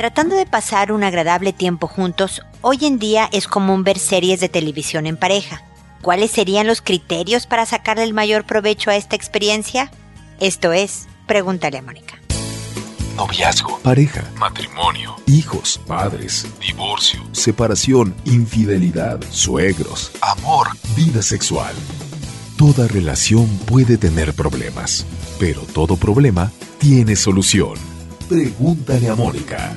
Tratando de pasar un agradable tiempo juntos, hoy en día es común ver series de televisión en pareja. ¿Cuáles serían los criterios para sacarle el mayor provecho a esta experiencia? Esto es, pregúntale a Mónica. Noviazgo, pareja, matrimonio, hijos, padres, divorcio, separación, infidelidad, suegros, amor, vida sexual. Toda relación puede tener problemas, pero todo problema tiene solución. Pregúntale a Mónica.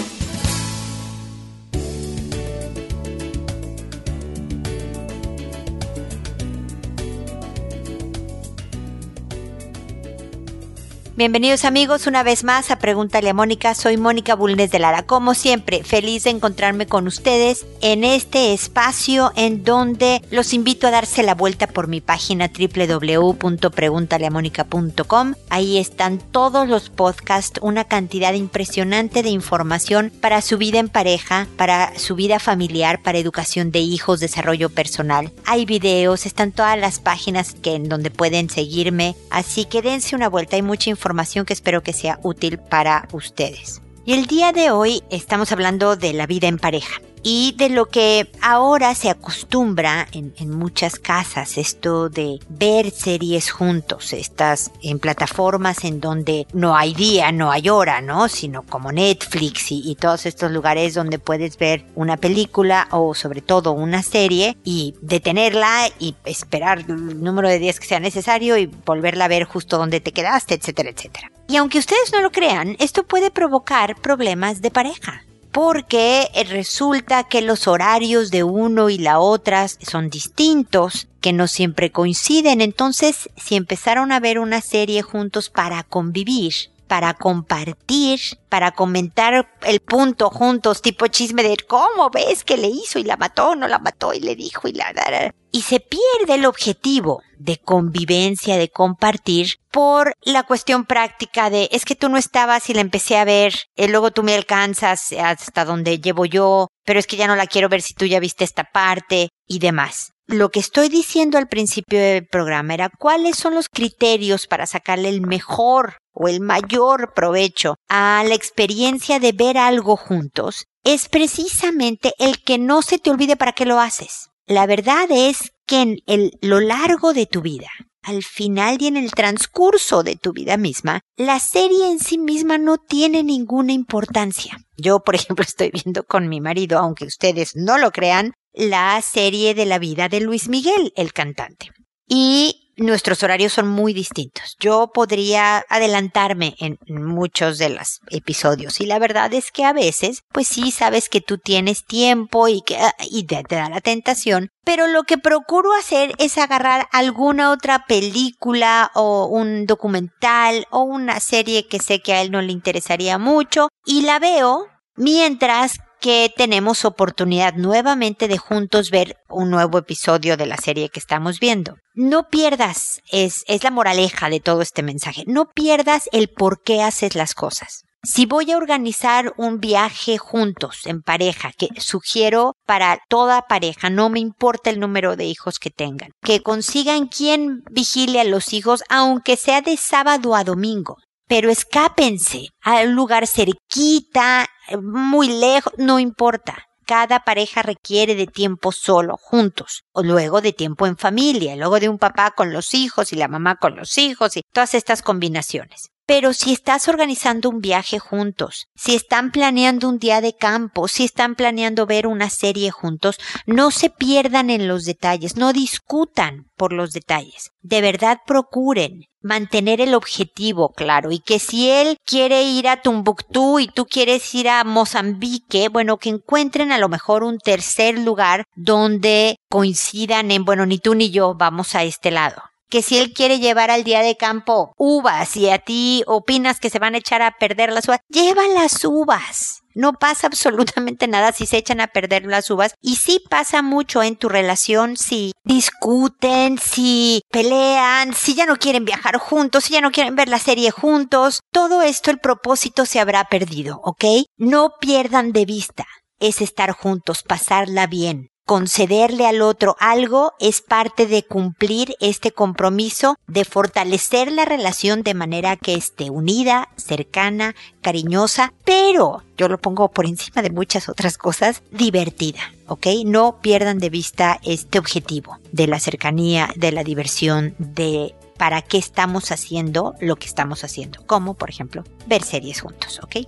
Bienvenidos amigos una vez más a Pregúntale a Mónica. Soy Mónica Bulnes de Lara. Como siempre, feliz de encontrarme con ustedes en este espacio en donde los invito a darse la vuelta por mi página www.preguntaleamónica.com. Ahí están todos los podcasts, una cantidad impresionante de información para su vida en pareja, para su vida familiar, para educación de hijos, desarrollo personal. Hay videos, están todas las páginas que en donde pueden seguirme. Así que dense una vuelta, hay mucha información que espero que sea útil para ustedes. Y el día de hoy estamos hablando de la vida en pareja y de lo que ahora se acostumbra en, muchas casas, esto de ver series juntos, estas en plataformas en donde no hay día, no hay hora, ¿no? Sino como Netflix y, y todos estos lugares donde puedes ver una película o sobre todo una serie y detenerla y esperar el número de días que sea necesario y volverla a ver justo donde te quedaste, etcétera, etcétera. Y aunque ustedes no lo crean, esto puede provocar problemas de pareja porque resulta que los horarios de uno y la otra son distintos, que no siempre coinciden. Entonces, si empezaron a ver una serie juntos para convivir, para compartir, para comentar el punto juntos, tipo chisme de cómo ves que le hizo y la mató, no la mató y le dijo y la... Y se pierde el objetivo de convivencia, de compartir, por la cuestión práctica de es que tú no estabas y la empecé a ver, y luego tú me alcanzas hasta donde llevo yo, pero es que ya no la quiero ver si tú ya viste esta parte y demás. Lo que estoy diciendo al principio del programa era cuáles son los criterios para sacarle el mejor o el mayor provecho a la experiencia de ver algo juntos, es precisamente el que no se te olvide para qué lo haces. La verdad es que en el, lo largo de tu vida, al final y en el transcurso de tu vida misma, la serie en sí misma no tiene ninguna importancia. Yo, por ejemplo, estoy viendo con mi marido, aunque ustedes no lo crean, la serie de la vida de Luis Miguel, el cantante. Y nuestros horarios son muy distintos. Yo podría adelantarme en muchos de los episodios y la verdad es que a veces, pues sí, sabes que tú tienes tiempo y que y te, te da la tentación, pero lo que procuro hacer es agarrar alguna otra película o un documental o una serie que sé que a él no le interesaría mucho y la veo mientras que tenemos oportunidad nuevamente de juntos ver un nuevo episodio de la serie que estamos viendo. No pierdas, es, es la moraleja de todo este mensaje, no pierdas el por qué haces las cosas. Si voy a organizar un viaje juntos, en pareja, que sugiero para toda pareja, no me importa el número de hijos que tengan, que consigan quien vigile a los hijos, aunque sea de sábado a domingo pero escápense a un lugar cerquita, muy lejos, no importa. Cada pareja requiere de tiempo solo, juntos, o luego de tiempo en familia, luego de un papá con los hijos y la mamá con los hijos y todas estas combinaciones. Pero si estás organizando un viaje juntos, si están planeando un día de campo, si están planeando ver una serie juntos, no se pierdan en los detalles, no discutan por los detalles. De verdad procuren mantener el objetivo claro y que si él quiere ir a Tumbuctú y tú quieres ir a Mozambique, bueno, que encuentren a lo mejor un tercer lugar donde coincidan en, bueno, ni tú ni yo vamos a este lado que si él quiere llevar al día de campo uvas y a ti opinas que se van a echar a perder las uvas, lleva las uvas. No pasa absolutamente nada si se echan a perder las uvas y sí pasa mucho en tu relación si discuten, si pelean, si ya no quieren viajar juntos, si ya no quieren ver la serie juntos. Todo esto el propósito se habrá perdido, ¿ok? No pierdan de vista es estar juntos, pasarla bien, concederle al otro algo es parte de cumplir este compromiso de fortalecer la relación de manera que esté unida, cercana, cariñosa, pero yo lo pongo por encima de muchas otras cosas, divertida, ¿ok? No pierdan de vista este objetivo de la cercanía, de la diversión, de para qué estamos haciendo lo que estamos haciendo, como por ejemplo ver series juntos, ¿ok?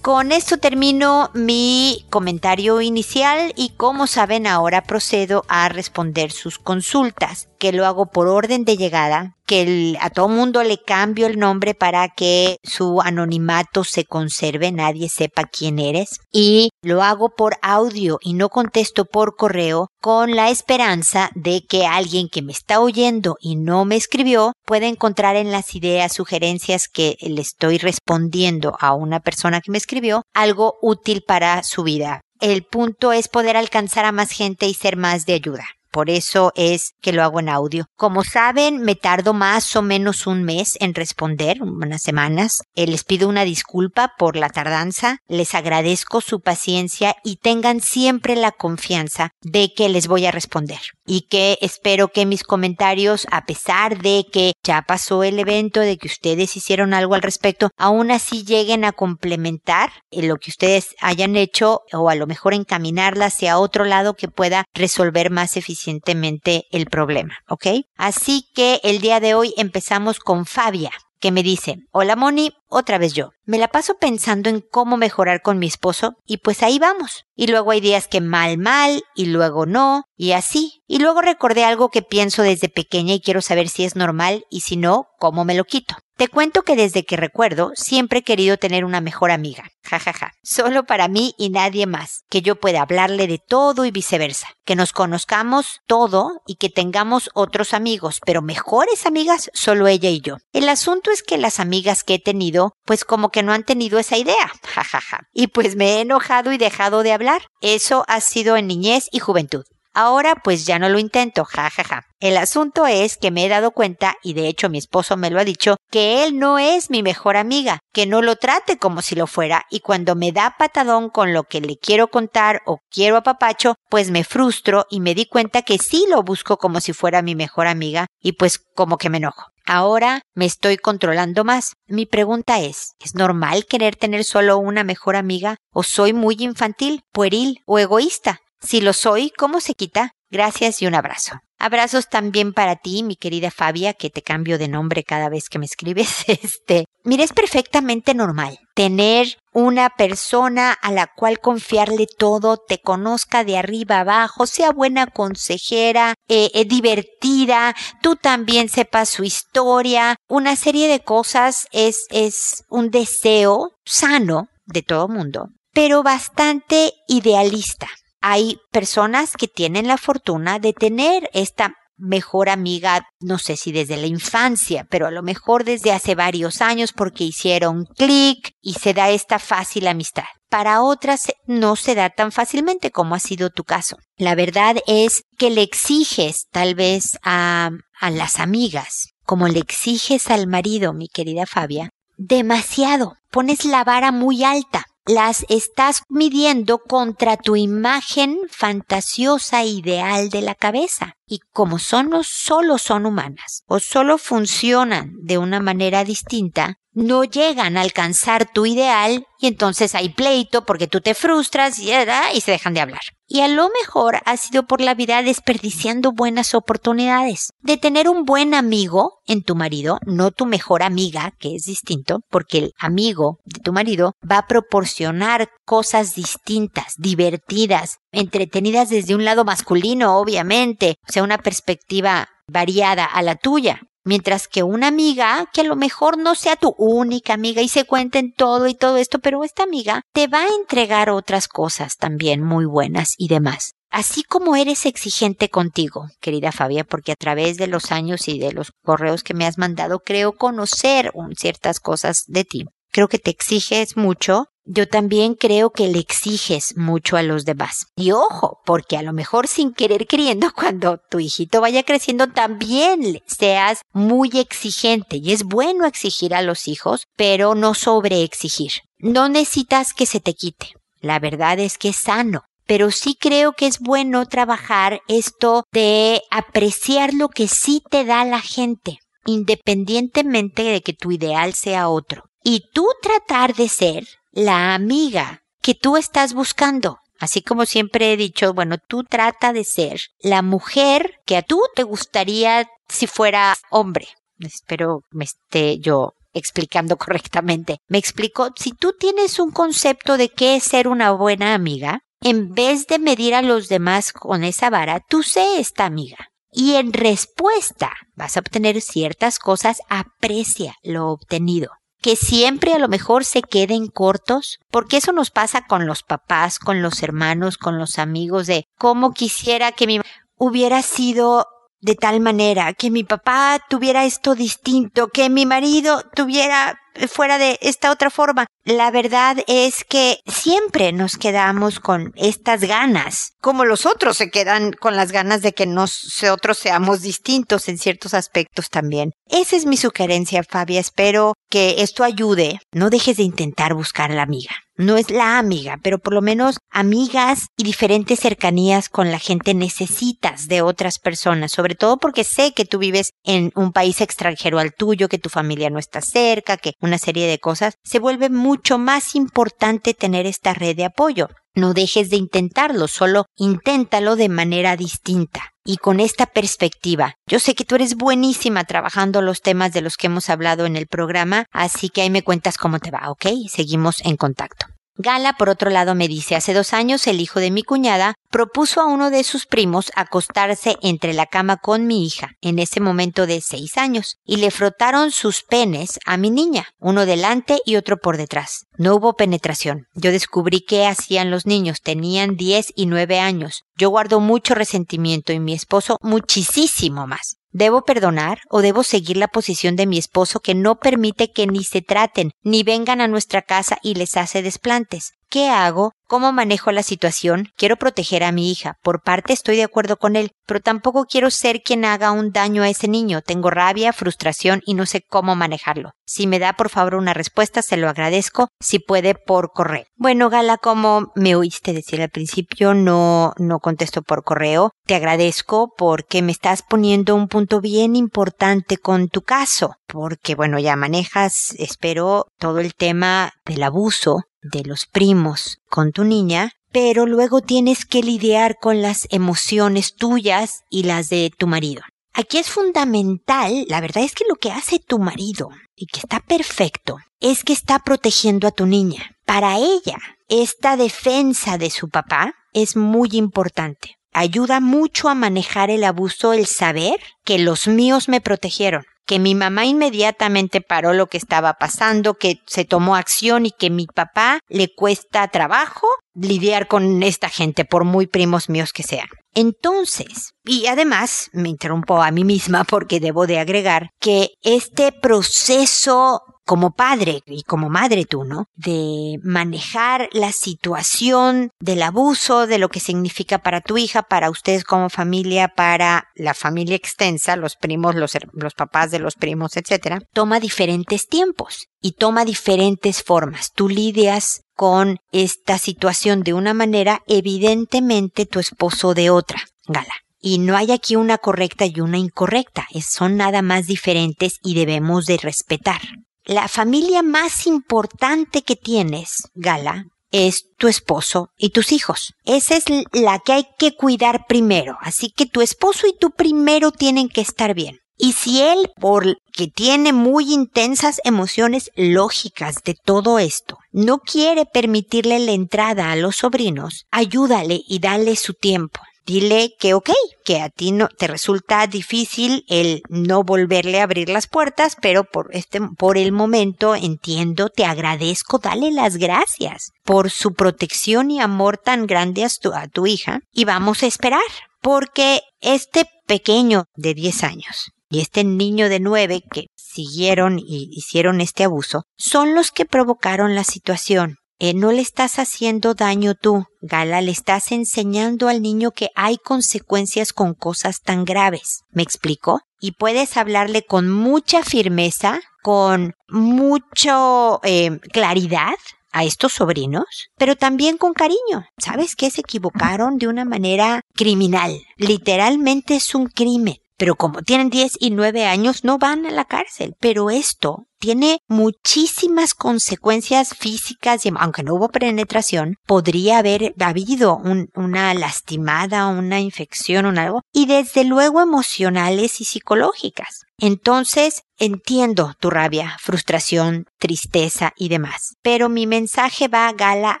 Con esto termino mi comentario inicial y como saben ahora procedo a responder sus consultas, que lo hago por orden de llegada que a todo mundo le cambio el nombre para que su anonimato se conserve, nadie sepa quién eres. Y lo hago por audio y no contesto por correo con la esperanza de que alguien que me está oyendo y no me escribió pueda encontrar en las ideas, sugerencias que le estoy respondiendo a una persona que me escribió algo útil para su vida. El punto es poder alcanzar a más gente y ser más de ayuda. Por eso es que lo hago en audio. Como saben, me tardo más o menos un mes en responder, unas semanas. Eh, les pido una disculpa por la tardanza. Les agradezco su paciencia y tengan siempre la confianza de que les voy a responder. Y que espero que mis comentarios, a pesar de que ya pasó el evento, de que ustedes hicieron algo al respecto, aún así lleguen a complementar eh, lo que ustedes hayan hecho o a lo mejor encaminarla hacia otro lado que pueda resolver más eficientemente el problema, ¿ok? Así que el día de hoy empezamos con Fabia, que me dice, hola Moni, otra vez yo. Me la paso pensando en cómo mejorar con mi esposo y pues ahí vamos. Y luego hay días que mal, mal y luego no y así. Y luego recordé algo que pienso desde pequeña y quiero saber si es normal y si no, cómo me lo quito. Te cuento que desde que recuerdo siempre he querido tener una mejor amiga. Ja, ja, ja. Solo para mí y nadie más. Que yo pueda hablarle de todo y viceversa. Que nos conozcamos todo y que tengamos otros amigos, pero mejores amigas solo ella y yo. El asunto es que las amigas que he tenido, pues como que no han tenido esa idea. Ja, ja, ja. Y pues me he enojado y dejado de hablar. Eso ha sido en niñez y juventud. Ahora pues ya no lo intento, ja, ja, ja. El asunto es que me he dado cuenta, y de hecho mi esposo me lo ha dicho, que él no es mi mejor amiga, que no lo trate como si lo fuera, y cuando me da patadón con lo que le quiero contar o quiero a papacho, pues me frustro y me di cuenta que sí lo busco como si fuera mi mejor amiga, y pues como que me enojo. Ahora me estoy controlando más. Mi pregunta es, ¿es normal querer tener solo una mejor amiga? ¿O soy muy infantil, pueril o egoísta? Si lo soy, ¿cómo se quita? Gracias y un abrazo. Abrazos también para ti, mi querida Fabia, que te cambio de nombre cada vez que me escribes. Este, mira, es perfectamente normal tener una persona a la cual confiarle todo, te conozca de arriba abajo, sea buena consejera, eh, eh, divertida, tú también sepas su historia, una serie de cosas es, es un deseo sano de todo mundo, pero bastante idealista hay personas que tienen la fortuna de tener esta mejor amiga, no sé si desde la infancia, pero a lo mejor desde hace varios años porque hicieron clic y se da esta fácil amistad. Para otras no se da tan fácilmente como ha sido tu caso. La verdad es que le exiges tal vez a, a las amigas, como le exiges al marido, mi querida Fabia, demasiado. Pones la vara muy alta las estás midiendo contra tu imagen fantasiosa ideal de la cabeza. Y como son solo son humanas o solo funcionan de una manera distinta, no llegan a alcanzar tu ideal y entonces hay pleito porque tú te frustras y, y se dejan de hablar. Y a lo mejor ha sido por la vida desperdiciando buenas oportunidades de tener un buen amigo en tu marido, no tu mejor amiga, que es distinto, porque el amigo de tu marido va a proporcionar cosas distintas, divertidas, entretenidas desde un lado masculino, obviamente, o sea, una perspectiva variada a la tuya. Mientras que una amiga, que a lo mejor no sea tu única amiga y se cuenten todo y todo esto, pero esta amiga te va a entregar otras cosas también muy buenas y demás. Así como eres exigente contigo, querida Fabia, porque a través de los años y de los correos que me has mandado creo conocer ciertas cosas de ti. Creo que te exiges mucho yo también creo que le exiges mucho a los demás. Y ojo, porque a lo mejor sin querer queriendo, cuando tu hijito vaya creciendo, también seas muy exigente. Y es bueno exigir a los hijos, pero no sobreexigir. No necesitas que se te quite. La verdad es que es sano pero sí creo que es bueno trabajar esto de apreciar lo que sí te da la gente, independientemente de que tu ideal sea otro. Y tú tratar de ser la amiga que tú estás buscando. Así como siempre he dicho, bueno, tú trata de ser la mujer que a tú te gustaría si fuera hombre. Espero me esté yo explicando correctamente. Me explico, si tú tienes un concepto de qué es ser una buena amiga, en vez de medir a los demás con esa vara, tú sé esta amiga. Y en respuesta vas a obtener ciertas cosas, aprecia lo obtenido. Que siempre a lo mejor se queden cortos, porque eso nos pasa con los papás, con los hermanos, con los amigos, de cómo quisiera que mi hubiera sido de tal manera, que mi papá tuviera esto distinto, que mi marido tuviera fuera de esta otra forma. La verdad es que siempre nos quedamos con estas ganas, como los otros se quedan con las ganas de que nosotros seamos distintos en ciertos aspectos también. Esa es mi sugerencia, Fabia. Espero que esto ayude. No dejes de intentar buscar a la amiga no es la amiga, pero por lo menos amigas y diferentes cercanías con la gente necesitas de otras personas, sobre todo porque sé que tú vives en un país extranjero al tuyo, que tu familia no está cerca, que una serie de cosas, se vuelve mucho más importante tener esta red de apoyo. No dejes de intentarlo, solo inténtalo de manera distinta. Y con esta perspectiva, yo sé que tú eres buenísima trabajando los temas de los que hemos hablado en el programa, así que ahí me cuentas cómo te va, ¿ok? Seguimos en contacto. Gala, por otro lado, me dice, hace dos años el hijo de mi cuñada propuso a uno de sus primos acostarse entre la cama con mi hija, en ese momento de seis años, y le frotaron sus penes a mi niña, uno delante y otro por detrás. No hubo penetración. Yo descubrí qué hacían los niños, tenían diez y nueve años. Yo guardo mucho resentimiento y mi esposo muchísimo más. ¿Debo perdonar o debo seguir la posición de mi esposo que no permite que ni se traten ni vengan a nuestra casa y les hace desplantes? ¿Qué hago? ¿Cómo manejo la situación? Quiero proteger a mi hija. Por parte estoy de acuerdo con él, pero tampoco quiero ser quien haga un daño a ese niño. Tengo rabia, frustración y no sé cómo manejarlo. Si me da por favor una respuesta, se lo agradezco. Si puede por correo. Bueno, Gala, como me oíste decir al principio, no, no contesto por correo. Te agradezco porque me estás poniendo un punto bien importante con tu caso. Porque bueno, ya manejas, espero, todo el tema del abuso de los primos con tu niña, pero luego tienes que lidiar con las emociones tuyas y las de tu marido. Aquí es fundamental, la verdad es que lo que hace tu marido, y que está perfecto, es que está protegiendo a tu niña. Para ella, esta defensa de su papá es muy importante. Ayuda mucho a manejar el abuso el saber que los míos me protegieron que mi mamá inmediatamente paró lo que estaba pasando, que se tomó acción y que mi papá le cuesta trabajo lidiar con esta gente, por muy primos míos que sean. Entonces, y además me interrumpo a mí misma porque debo de agregar que este proceso como padre y como madre tú, ¿no? De manejar la situación del abuso, de lo que significa para tu hija, para ustedes como familia, para la familia extensa, los primos, los, papás de los primos, etcétera, toma diferentes tiempos y toma diferentes formas. Tú lidias con esta situación de una manera, evidentemente tu esposo de otra. Gala. Y no hay aquí una correcta y una incorrecta, son nada más diferentes y debemos de respetar. La familia más importante que tienes, Gala, es tu esposo y tus hijos. Esa es la que hay que cuidar primero. Así que tu esposo y tú primero tienen que estar bien. Y si él, porque tiene muy intensas emociones lógicas de todo esto, no quiere permitirle la entrada a los sobrinos, ayúdale y dale su tiempo. Dile que ok, que a ti no te resulta difícil el no volverle a abrir las puertas, pero por este, por el momento entiendo, te agradezco, dale las gracias por su protección y amor tan grande a tu, a tu hija y vamos a esperar, porque este pequeño de 10 años y este niño de 9 que siguieron y hicieron este abuso son los que provocaron la situación eh, no le estás haciendo daño tú, Gala, le estás enseñando al niño que hay consecuencias con cosas tan graves. ¿Me explico? Y puedes hablarle con mucha firmeza, con mucha eh, claridad, a estos sobrinos, pero también con cariño. ¿Sabes qué? Se equivocaron de una manera criminal. Literalmente es un crimen. Pero como tienen 10 y 9 años no van a la cárcel. Pero esto tiene muchísimas consecuencias físicas y aunque no hubo penetración, podría haber habido una lastimada, una infección o algo, y desde luego emocionales y psicológicas. Entonces, entiendo tu rabia, frustración, tristeza y demás, pero mi mensaje va, Gala,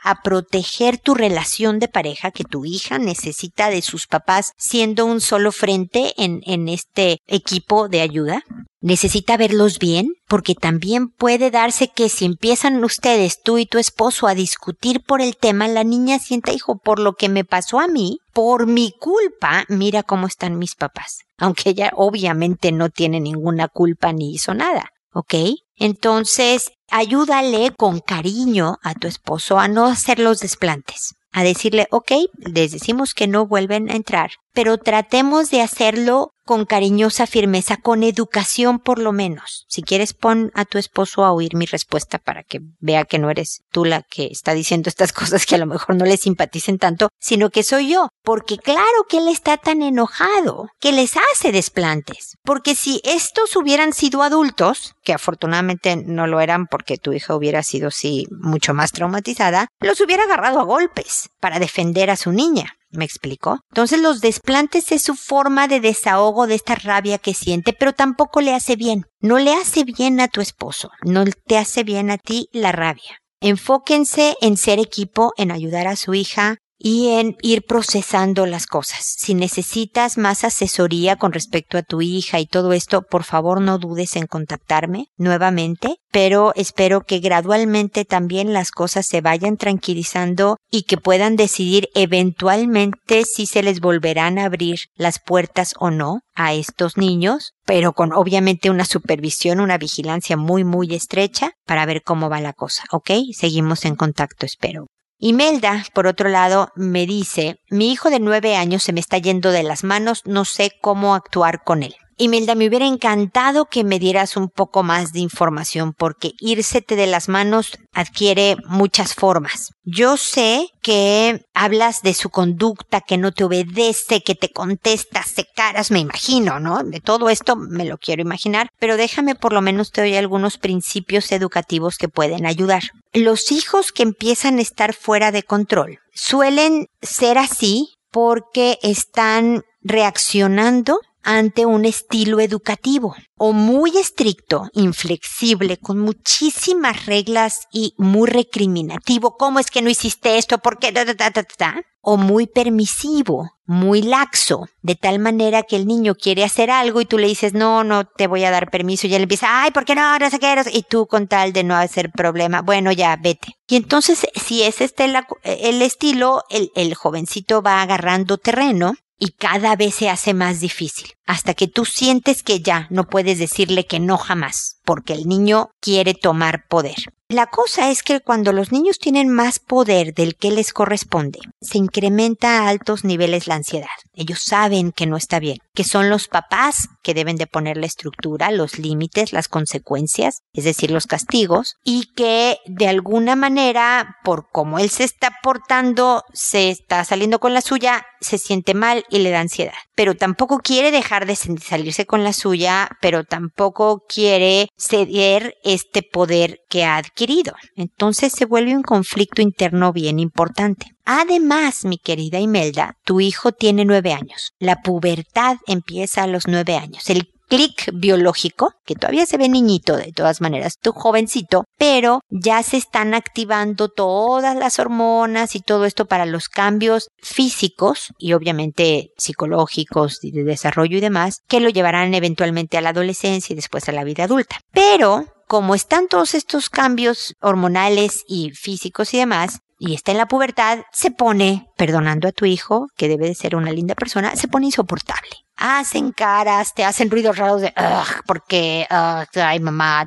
a proteger tu relación de pareja que tu hija necesita de sus papás siendo un solo frente en, en este equipo de ayuda necesita verlos bien, porque también puede darse que si empiezan ustedes, tú y tu esposo, a discutir por el tema, la niña sienta, hijo, por lo que me pasó a mí, por mi culpa, mira cómo están mis papás. Aunque ella obviamente no tiene ninguna culpa ni hizo nada, ¿ok? Entonces, ayúdale con cariño a tu esposo a no hacer los desplantes a decirle, ok, les decimos que no vuelven a entrar, pero tratemos de hacerlo con cariñosa firmeza, con educación por lo menos. Si quieres, pon a tu esposo a oír mi respuesta para que vea que no eres tú la que está diciendo estas cosas que a lo mejor no le simpaticen tanto, sino que soy yo. Porque claro que él está tan enojado que les hace desplantes. Porque si estos hubieran sido adultos, que afortunadamente no lo eran porque tu hija hubiera sido así mucho más traumatizada, los hubiera agarrado a golpes para defender a su niña. ¿Me explicó? Entonces los desplantes es su forma de desahogo de esta rabia que siente, pero tampoco le hace bien. No le hace bien a tu esposo, no te hace bien a ti la rabia. Enfóquense en ser equipo, en ayudar a su hija, y en ir procesando las cosas. Si necesitas más asesoría con respecto a tu hija y todo esto, por favor no dudes en contactarme nuevamente, pero espero que gradualmente también las cosas se vayan tranquilizando y que puedan decidir eventualmente si se les volverán a abrir las puertas o no a estos niños, pero con obviamente una supervisión, una vigilancia muy muy estrecha para ver cómo va la cosa, ¿ok? Seguimos en contacto, espero. Imelda, por otro lado, me dice, mi hijo de nueve años se me está yendo de las manos, no sé cómo actuar con él. Imelda, me hubiera encantado que me dieras un poco más de información porque írsete de las manos adquiere muchas formas. Yo sé que hablas de su conducta, que no te obedece, que te contesta, se caras, me imagino, ¿no? De todo esto me lo quiero imaginar, pero déjame por lo menos te doy algunos principios educativos que pueden ayudar. Los hijos que empiezan a estar fuera de control suelen ser así porque están reaccionando ante un estilo educativo o muy estricto, inflexible, con muchísimas reglas y muy recriminativo. ¿Cómo es que no hiciste esto? ¿Por qué? o muy permisivo, muy laxo, de tal manera que el niño quiere hacer algo y tú le dices, no, no te voy a dar permiso, y él empieza, ay, ¿por qué no? No sé qué, y tú con tal de no hacer problema, bueno, ya, vete. Y entonces, si es este el, estilo, el jovencito va agarrando terreno y cada vez se hace más difícil, hasta que tú sientes que ya no puedes decirle que no jamás, porque el niño quiere tomar poder. La cosa es que cuando los niños tienen más poder del que les corresponde, se incrementa a altos niveles la ansiedad. Ellos saben que no está bien, que son los papás que deben de poner la estructura, los límites, las consecuencias, es decir, los castigos, y que de alguna manera, por cómo él se está portando, se está saliendo con la suya, se siente mal y le da ansiedad. Pero tampoco quiere dejar de salirse con la suya, pero tampoco quiere ceder este poder que ha adquirido. Entonces se vuelve un conflicto interno bien importante. Además, mi querida Imelda, tu hijo tiene nueve años. La pubertad empieza a los nueve años. Clic biológico, que todavía se ve niñito de todas maneras, tu jovencito, pero ya se están activando todas las hormonas y todo esto para los cambios físicos y obviamente psicológicos y de desarrollo y demás, que lo llevarán eventualmente a la adolescencia y después a la vida adulta. Pero como están todos estos cambios hormonales y físicos y demás, y está en la pubertad, se pone, perdonando a tu hijo, que debe de ser una linda persona, se pone insoportable. Hacen caras, te hacen ruidos raros de, ugh, porque, ay mamá,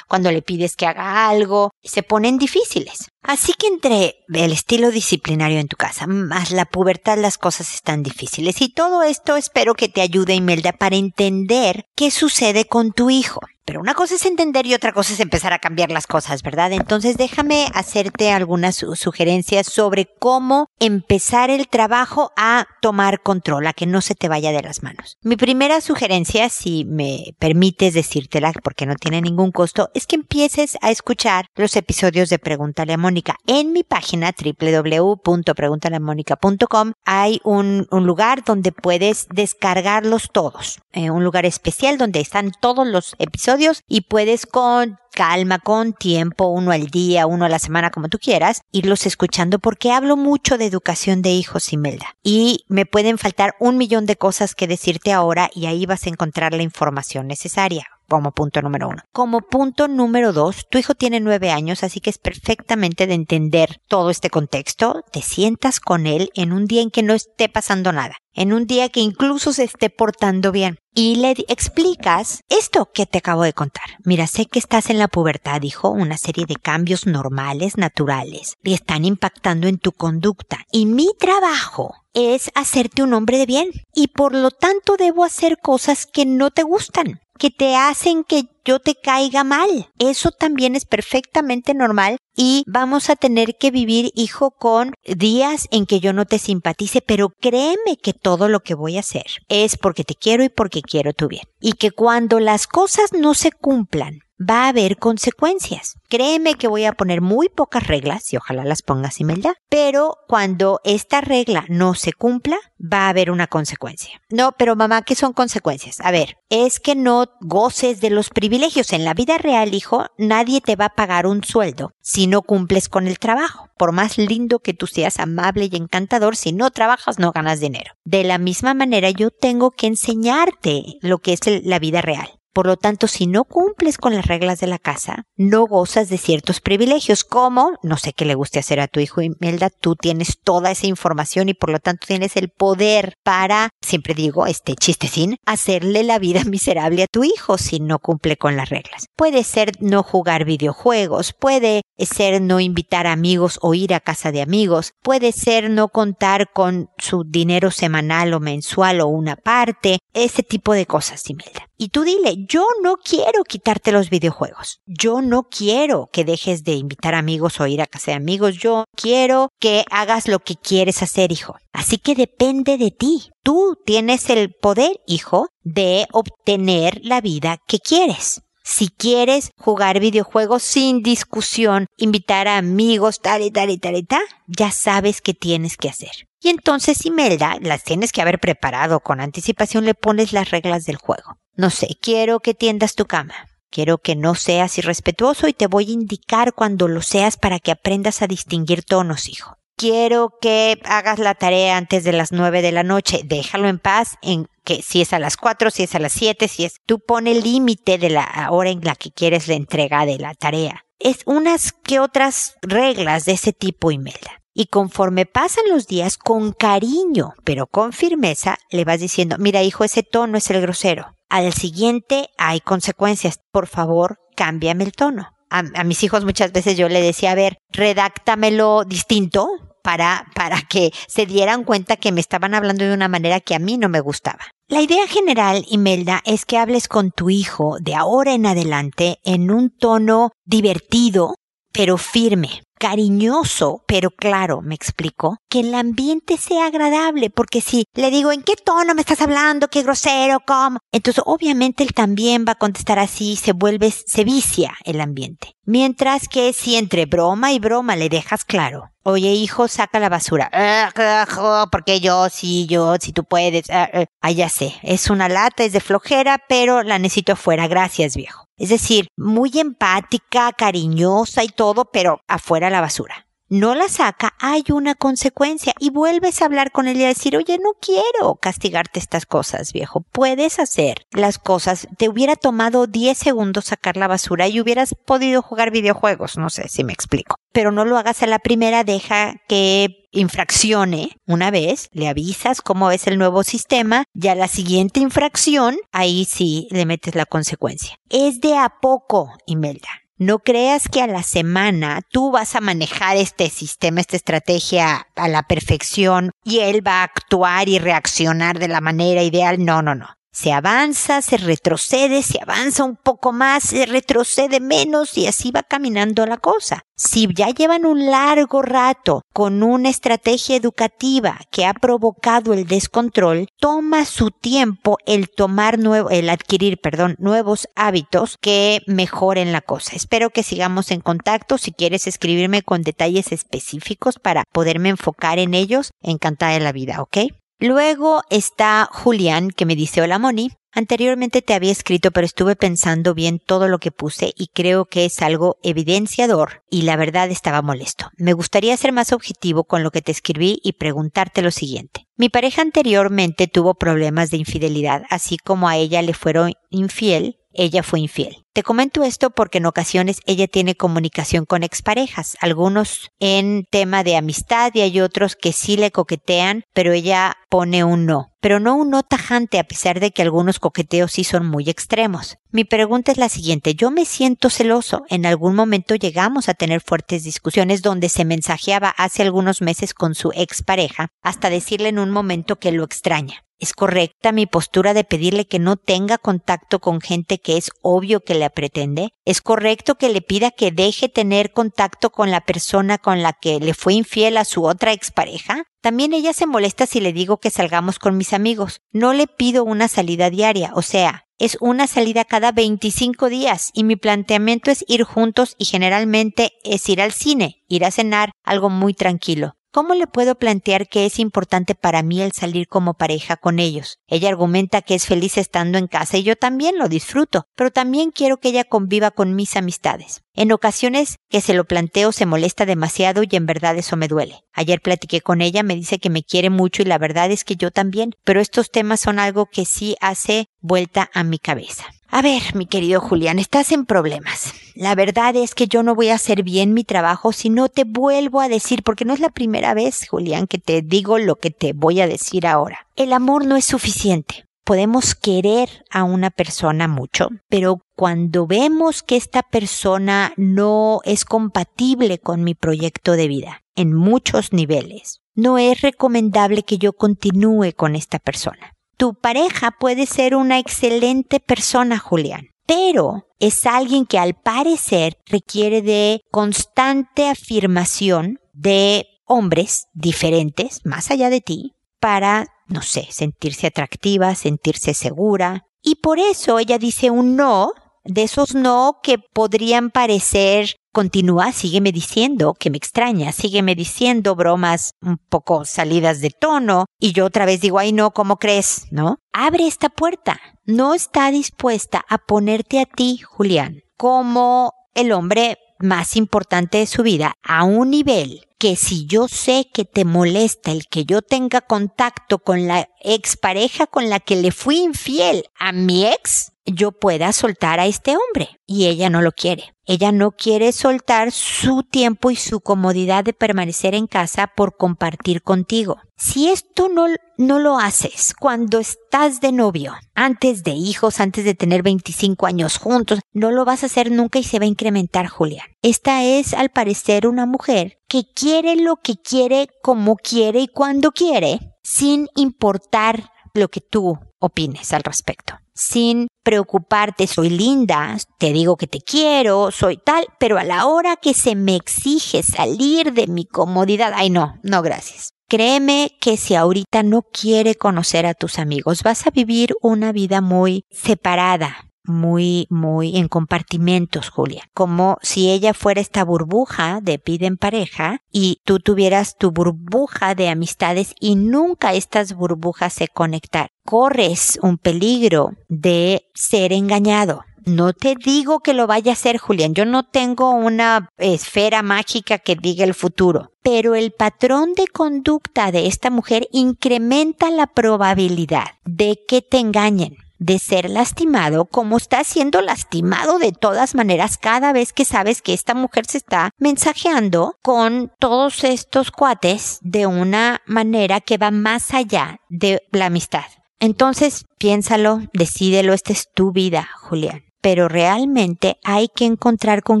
cuando le pides que haga algo, se ponen difíciles. Así que entre el estilo disciplinario en tu casa, más la pubertad, las cosas están difíciles. Y todo esto espero que te ayude, Imelda, para entender qué sucede con tu hijo. Pero una cosa es entender y otra cosa es empezar a cambiar las cosas, ¿verdad? Entonces déjame hacerte algunas sugerencias sobre cómo empezar el trabajo a tomar control, a que no se te vaya de las manos. Mi primera sugerencia, si me permites decírtela, porque no tiene ningún costo, es que empieces a escuchar los episodios de Pregúntale a Mónica. En mi página www.preguntalemónica.com hay un, un, lugar donde puedes descargarlos todos. Eh, un lugar especial donde están todos los episodios y puedes con calma, con tiempo, uno al día, uno a la semana, como tú quieras, irlos escuchando porque hablo mucho de educación de hijos, Imelda. Y me pueden faltar un millón de cosas que decirte ahora y ahí vas a encontrar la información necesaria como punto número uno. Como punto número dos, tu hijo tiene nueve años, así que es perfectamente de entender todo este contexto. Te sientas con él en un día en que no esté pasando nada, en un día que incluso se esté portando bien. Y le explicas esto que te acabo de contar. Mira, sé que estás en la pubertad, hijo, una serie de cambios normales, naturales, y están impactando en tu conducta. Y mi trabajo es hacerte un hombre de bien. Y por lo tanto debo hacer cosas que no te gustan que te hacen que yo te caiga mal. Eso también es perfectamente normal y vamos a tener que vivir, hijo, con días en que yo no te simpatice, pero créeme que todo lo que voy a hacer es porque te quiero y porque quiero tu bien. Y que cuando las cosas no se cumplan, va a haber consecuencias. Créeme que voy a poner muy pocas reglas, y ojalá las pongas Imelda, pero cuando esta regla no se cumpla, va a haber una consecuencia. No, pero mamá, ¿qué son consecuencias? A ver, es que no goces de los privilegios. En la vida real, hijo, nadie te va a pagar un sueldo si no cumples con el trabajo. Por más lindo que tú seas, amable y encantador, si no trabajas no ganas dinero. De la misma manera, yo tengo que enseñarte lo que es la vida real. Por lo tanto, si no cumples con las reglas de la casa, no gozas de ciertos privilegios, como, no sé qué le guste hacer a tu hijo Imelda, tú tienes toda esa información y por lo tanto tienes el poder para, siempre digo, este chistecín, hacerle la vida miserable a tu hijo si no cumple con las reglas. Puede ser no jugar videojuegos, puede ser no invitar amigos o ir a casa de amigos, puede ser no contar con su dinero semanal o mensual o una parte, ese tipo de cosas, Imelda. Y tú dile, yo no quiero quitarte los videojuegos. Yo no quiero que dejes de invitar amigos o ir a casa de amigos. Yo quiero que hagas lo que quieres hacer, hijo. Así que depende de ti. Tú tienes el poder, hijo, de obtener la vida que quieres. Si quieres jugar videojuegos sin discusión, invitar a amigos, tal y tal y tal y tal, ya sabes qué tienes que hacer. Y entonces, Imelda, las tienes que haber preparado con anticipación, le pones las reglas del juego. No sé, quiero que tiendas tu cama. Quiero que no seas irrespetuoso y te voy a indicar cuando lo seas para que aprendas a distinguir tonos, hijo. Quiero que hagas la tarea antes de las nueve de la noche. Déjalo en paz en que si es a las cuatro, si es a las siete, si es... Tú pone el límite de la hora en la que quieres la entrega de la tarea. Es unas que otras reglas de ese tipo, Imelda. Y conforme pasan los días, con cariño, pero con firmeza, le vas diciendo, mira hijo, ese tono es el grosero al siguiente hay consecuencias. Por favor, cámbiame el tono. A, mis hijos muchas veces yo le decía, a ver, redáctamelo distinto para, para que se dieran cuenta que me estaban hablando de una manera que a mí no me gustaba. La idea general, Imelda, es que hables con tu hijo de ahora en adelante en un tono divertido, pero firme cariñoso, pero claro, me explicó, que el ambiente sea agradable, porque si le digo, ¿en qué tono me estás hablando? ¿Qué grosero? ¿Cómo? Entonces, obviamente él también va a contestar así, se vuelve, se vicia el ambiente. Mientras que si entre broma y broma le dejas claro, oye hijo, saca la basura, porque yo, sí, yo, si tú puedes, ah, ya sé, es una lata, es de flojera, pero la necesito afuera, gracias viejo. Es decir, muy empática, cariñosa y todo, pero afuera la basura. No la saca, hay una consecuencia y vuelves a hablar con él y a decir, oye, no quiero castigarte estas cosas, viejo. Puedes hacer las cosas. Te hubiera tomado 10 segundos sacar la basura y hubieras podido jugar videojuegos. No sé si me explico. Pero no lo hagas a la primera, deja que infraccione una vez, le avisas cómo es el nuevo sistema y a la siguiente infracción, ahí sí le metes la consecuencia. Es de a poco, Imelda. No creas que a la semana tú vas a manejar este sistema, esta estrategia a la perfección y él va a actuar y reaccionar de la manera ideal. No, no, no. Se avanza, se retrocede, se avanza un poco más, se retrocede menos y así va caminando la cosa. Si ya llevan un largo rato con una estrategia educativa que ha provocado el descontrol, toma su tiempo el tomar nuevo, el adquirir, perdón, nuevos hábitos que mejoren la cosa. Espero que sigamos en contacto. Si quieres escribirme con detalles específicos para poderme enfocar en ellos, encantada de la vida, ¿ok? Luego está Julián que me dice, hola Moni, Anteriormente te había escrito, pero estuve pensando bien todo lo que puse y creo que es algo evidenciador y la verdad estaba molesto. Me gustaría ser más objetivo con lo que te escribí y preguntarte lo siguiente. Mi pareja anteriormente tuvo problemas de infidelidad, así como a ella le fueron infiel, ella fue infiel. Te comento esto porque en ocasiones ella tiene comunicación con exparejas, algunos en tema de amistad y hay otros que sí le coquetean, pero ella pone un no. Pero no un no tajante a pesar de que algunos coqueteos sí son muy extremos. Mi pregunta es la siguiente, yo me siento celoso. En algún momento llegamos a tener fuertes discusiones donde se mensajeaba hace algunos meses con su expareja hasta decirle en un momento que lo extraña. ¿Es correcta mi postura de pedirle que no tenga contacto con gente que es obvio que le pretende? ¿Es correcto que le pida que deje tener contacto con la persona con la que le fue infiel a su otra expareja? También ella se molesta si le digo que salgamos con mis amigos. No le pido una salida diaria, o sea, es una salida cada 25 días y mi planteamiento es ir juntos y generalmente es ir al cine, ir a cenar, algo muy tranquilo. ¿Cómo le puedo plantear que es importante para mí el salir como pareja con ellos? Ella argumenta que es feliz estando en casa y yo también lo disfruto, pero también quiero que ella conviva con mis amistades. En ocasiones que se lo planteo se molesta demasiado y en verdad eso me duele. Ayer platiqué con ella, me dice que me quiere mucho y la verdad es que yo también, pero estos temas son algo que sí hace vuelta a mi cabeza. A ver, mi querido Julián, estás en problemas. La verdad es que yo no voy a hacer bien mi trabajo si no te vuelvo a decir, porque no es la primera vez, Julián, que te digo lo que te voy a decir ahora. El amor no es suficiente. Podemos querer a una persona mucho, pero cuando vemos que esta persona no es compatible con mi proyecto de vida en muchos niveles, no es recomendable que yo continúe con esta persona. Tu pareja puede ser una excelente persona, Julián, pero es alguien que al parecer requiere de constante afirmación de hombres diferentes, más allá de ti, para, no sé, sentirse atractiva, sentirse segura. Y por eso ella dice un no, de esos no que podrían parecer Continúa, sígueme diciendo que me extraña, sígueme diciendo bromas un poco salidas de tono y yo otra vez digo, ay no, ¿cómo crees? ¿No? Abre esta puerta. No está dispuesta a ponerte a ti, Julián, como el hombre más importante de su vida a un nivel que si yo sé que te molesta el que yo tenga contacto con la expareja con la que le fui infiel a mi ex, yo pueda soltar a este hombre. Y ella no lo quiere. Ella no quiere soltar su tiempo y su comodidad de permanecer en casa por compartir contigo. Si esto no, no lo haces cuando estás de novio, antes de hijos, antes de tener 25 años juntos, no lo vas a hacer nunca y se va a incrementar, Julián. Esta es, al parecer, una mujer que quiere lo que quiere, como quiere y cuando quiere, sin importar lo que tú opines al respecto sin preocuparte, soy linda, te digo que te quiero, soy tal, pero a la hora que se me exige salir de mi comodidad, ay no, no gracias. Créeme que si ahorita no quiere conocer a tus amigos, vas a vivir una vida muy separada, muy, muy en compartimentos, Julia. Como si ella fuera esta burbuja de pide en pareja y tú tuvieras tu burbuja de amistades y nunca estas burbujas se conectan. Corres un peligro de ser engañado. No te digo que lo vaya a hacer, Julián. Yo no tengo una esfera mágica que diga el futuro. Pero el patrón de conducta de esta mujer incrementa la probabilidad de que te engañen de ser lastimado como está siendo lastimado de todas maneras cada vez que sabes que esta mujer se está mensajeando con todos estos cuates de una manera que va más allá de la amistad. Entonces, piénsalo, decídelo, esta es tu vida, Julián. Pero realmente hay que encontrar con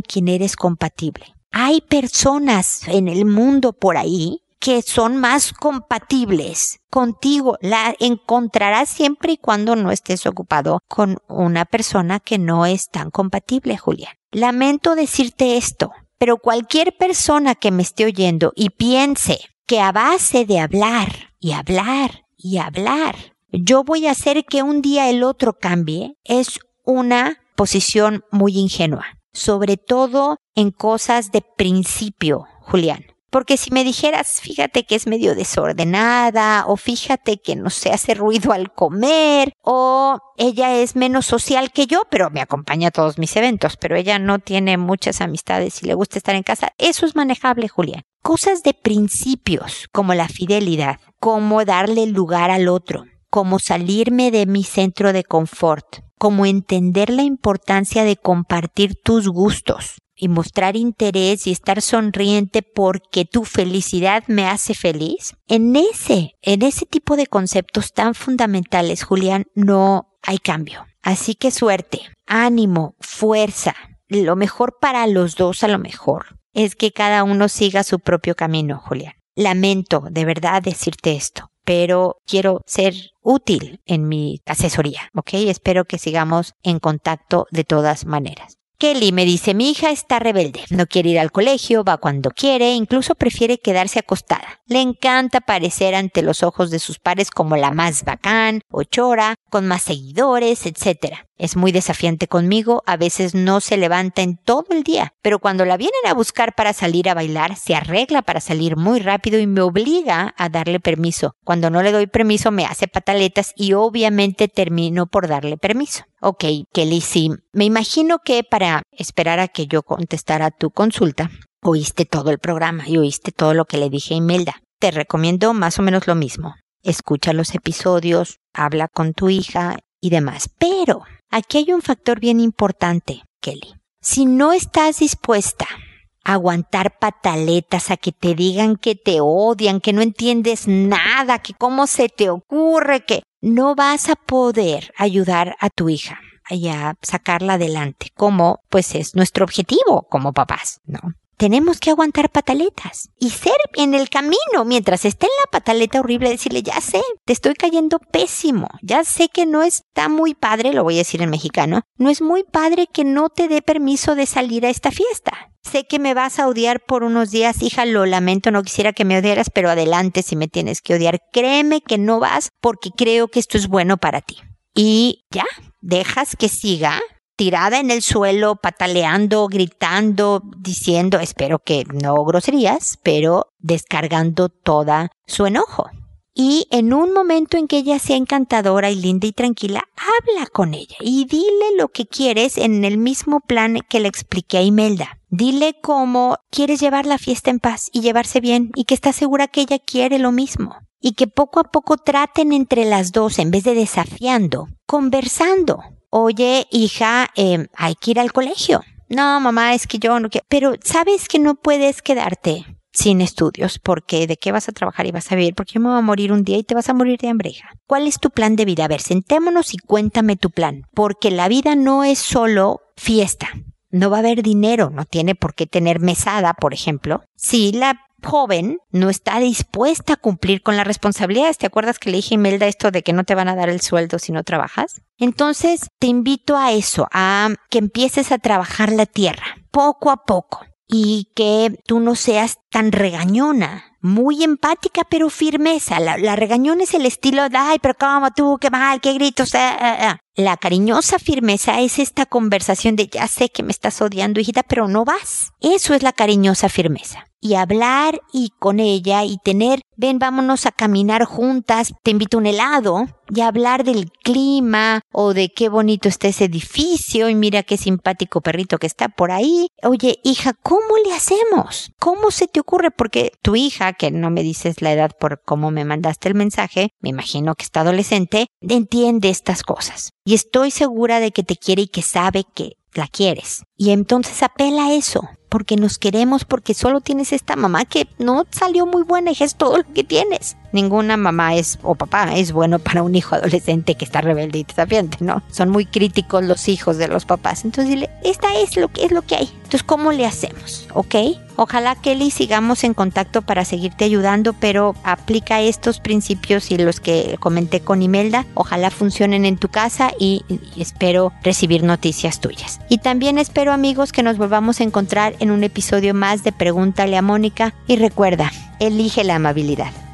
quien eres compatible. Hay personas en el mundo por ahí que son más compatibles contigo. La encontrarás siempre y cuando no estés ocupado con una persona que no es tan compatible, Julián. Lamento decirte esto, pero cualquier persona que me esté oyendo y piense que a base de hablar y hablar y hablar, yo voy a hacer que un día el otro cambie, es una posición muy ingenua, sobre todo en cosas de principio, Julián. Porque si me dijeras, fíjate que es medio desordenada, o fíjate que no se hace ruido al comer, o ella es menos social que yo, pero me acompaña a todos mis eventos, pero ella no tiene muchas amistades y le gusta estar en casa, eso es manejable, Julián. Cosas de principios, como la fidelidad, como darle lugar al otro, como salirme de mi centro de confort, como entender la importancia de compartir tus gustos, y mostrar interés y estar sonriente porque tu felicidad me hace feliz, en ese, en ese tipo de conceptos tan fundamentales, Julián, no hay cambio. Así que suerte, ánimo, fuerza, lo mejor para los dos a lo mejor es que cada uno siga su propio camino, Julián. Lamento de verdad decirte esto, pero quiero ser útil en mi asesoría, ¿ok? Espero que sigamos en contacto de todas maneras. Kelly me dice, mi hija está rebelde, no quiere ir al colegio, va cuando quiere, incluso prefiere quedarse acostada. Le encanta aparecer ante los ojos de sus pares como la más bacán o chora, con más seguidores, etc. Es muy desafiante conmigo, a veces no se levanta en todo el día, pero cuando la vienen a buscar para salir a bailar, se arregla para salir muy rápido y me obliga a darle permiso. Cuando no le doy permiso me hace pataletas y obviamente termino por darle permiso. Ok, Kelly, sí. Me imagino que para esperar a que yo contestara tu consulta, oíste todo el programa y oíste todo lo que le dije a Imelda. Te recomiendo más o menos lo mismo. Escucha los episodios, habla con tu hija y demás. Pero aquí hay un factor bien importante, Kelly. Si no estás dispuesta aguantar pataletas, a que te digan que te odian, que no entiendes nada, que cómo se te ocurre, que no vas a poder ayudar a tu hija y a sacarla adelante, como pues es nuestro objetivo como papás, ¿no? Tenemos que aguantar pataletas y ser en el camino mientras esté en la pataleta horrible decirle, ya sé, te estoy cayendo pésimo, ya sé que no está muy padre, lo voy a decir en mexicano, no es muy padre que no te dé permiso de salir a esta fiesta. Sé que me vas a odiar por unos días, hija, lo lamento, no quisiera que me odiaras, pero adelante si me tienes que odiar. Créeme que no vas porque creo que esto es bueno para ti. Y ya, dejas que siga tirada en el suelo, pataleando, gritando, diciendo, espero que no groserías, pero descargando toda su enojo. Y en un momento en que ella sea encantadora y linda y tranquila, habla con ella y dile lo que quieres en el mismo plan que le expliqué a Imelda. Dile cómo quieres llevar la fiesta en paz y llevarse bien y que estás segura que ella quiere lo mismo. Y que poco a poco traten entre las dos en vez de desafiando, conversando oye, hija, eh, hay que ir al colegio. No, mamá, es que yo no quiero. Pero sabes que no puedes quedarte sin estudios porque de qué vas a trabajar y vas a vivir porque yo me voy a morir un día y te vas a morir de hambre. ¿Cuál es tu plan de vida? A ver, sentémonos y cuéntame tu plan, porque la vida no es solo fiesta. No va a haber dinero, no tiene por qué tener mesada, por ejemplo. Sí, la joven no está dispuesta a cumplir con las responsabilidades. ¿Te acuerdas que le dije a Imelda esto de que no te van a dar el sueldo si no trabajas? Entonces te invito a eso, a que empieces a trabajar la tierra, poco a poco, y que tú no seas tan regañona, muy empática pero firmeza. La, regañona es el estilo de, ay, pero cómo tú, qué mal, qué gritos. La cariñosa firmeza es esta conversación de, ya sé que me estás odiando, hijita, pero no vas. Eso es la cariñosa firmeza y hablar y con ella y tener, ven, vámonos a caminar juntas, te invito un helado y hablar del clima o de qué bonito está ese edificio y mira qué simpático perrito que está por ahí. Oye, hija, ¿cómo le hacemos? ¿Cómo se te ocurre? Porque tu hija, que no me dices la edad por cómo me mandaste el mensaje, me imagino que está adolescente, entiende estas cosas. Y estoy segura de que te quiere y que sabe que la quieres. Y entonces apela a eso, porque nos queremos, porque solo tienes esta mamá que no salió muy buena y es todo lo que tienes. Ninguna mamá es o papá es bueno para un hijo adolescente que está rebelde y desafiante, ¿no? Son muy críticos los hijos de los papás. Entonces dile, esta es lo que es lo que hay. Entonces, ¿cómo le hacemos? ¿Ok? Ojalá Kelly sigamos en contacto para seguirte ayudando, pero aplica estos principios y los que comenté con Imelda. Ojalá funcionen en tu casa y, espero recibir noticias tuyas. Y también espero amigos que nos volvamos a encontrar en un episodio más de Pregúntale a Mónica y recuerda, elige la amabilidad.